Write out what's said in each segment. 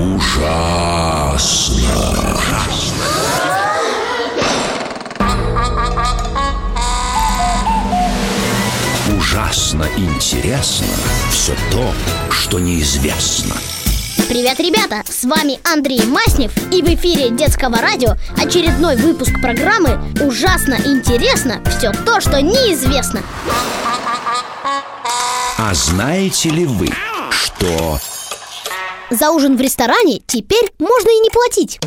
Ужасно. Ужасно интересно все то, что неизвестно. Привет, ребята! С вами Андрей Маснев и в эфире детского радио очередной выпуск программы «Ужасно интересно все то, что неизвестно». А знаете ли вы, что... За ужин в ресторане теперь можно и не платить.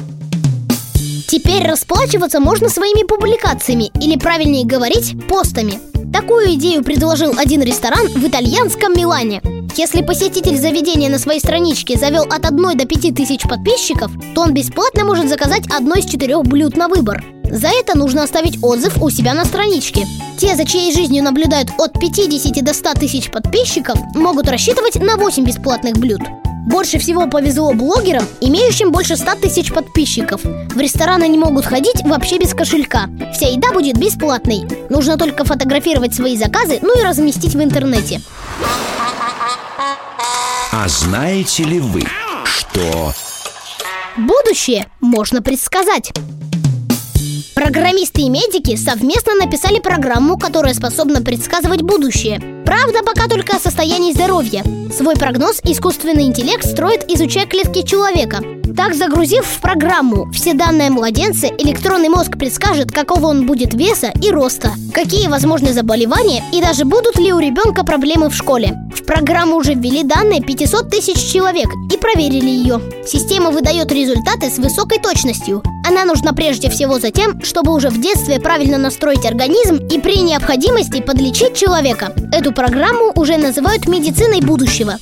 Теперь расплачиваться можно своими публикациями или, правильнее говорить, постами. Такую идею предложил один ресторан в итальянском Милане. Если посетитель заведения на своей страничке завел от 1 до 5 тысяч подписчиков, то он бесплатно может заказать одно из четырех блюд на выбор. За это нужно оставить отзыв у себя на страничке. Те, за чьей жизнью наблюдают от 50 до 100 тысяч подписчиков, могут рассчитывать на 8 бесплатных блюд. Больше всего повезло блогерам, имеющим больше 100 тысяч подписчиков. В рестораны не могут ходить вообще без кошелька. Вся еда будет бесплатной. Нужно только фотографировать свои заказы, ну и разместить в интернете. А знаете ли вы, что... Будущее можно предсказать. Программисты и медики совместно написали программу, которая способна предсказывать будущее. Правда, пока только о состоянии здоровья. Свой прогноз искусственный интеллект строит, изучая клетки человека. Так, загрузив в программу все данные младенца, электронный мозг предскажет, какого он будет веса и роста, какие возможны заболевания и даже будут ли у ребенка проблемы в школе. В программу уже ввели данные 500 тысяч человек и проверили ее. Система выдает результаты с высокой точностью. Она нужна прежде всего за тем, чтобы уже в детстве правильно настроить организм и при необходимости подлечить человека. Эту программу уже называют медициной будущего.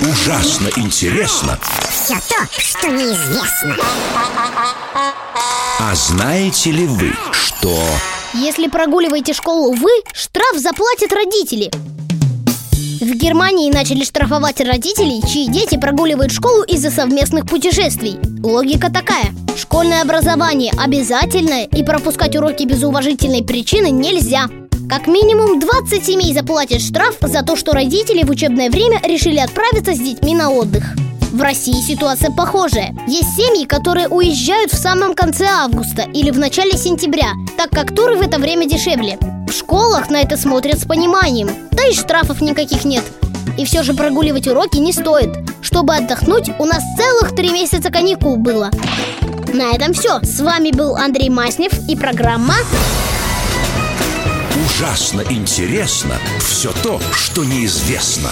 Ужасно интересно. Все то, что неизвестно. А знаете ли вы, что... Если прогуливаете школу вы, штраф заплатят родители. В Германии начали штрафовать родителей, чьи дети прогуливают школу из-за совместных путешествий. Логика такая. Школьное образование обязательное, и пропускать уроки без уважительной причины нельзя. Как минимум 20 семей заплатят штраф за то, что родители в учебное время решили отправиться с детьми на отдых. В России ситуация похожая. Есть семьи, которые уезжают в самом конце августа или в начале сентября, так как туры в это время дешевле. В школах на это смотрят с пониманием, да и штрафов никаких нет. И все же прогуливать уроки не стоит. Чтобы отдохнуть, у нас целых три месяца каникул было. На этом все. С вами был Андрей Маснев и программа Ужасно интересно все то, что неизвестно.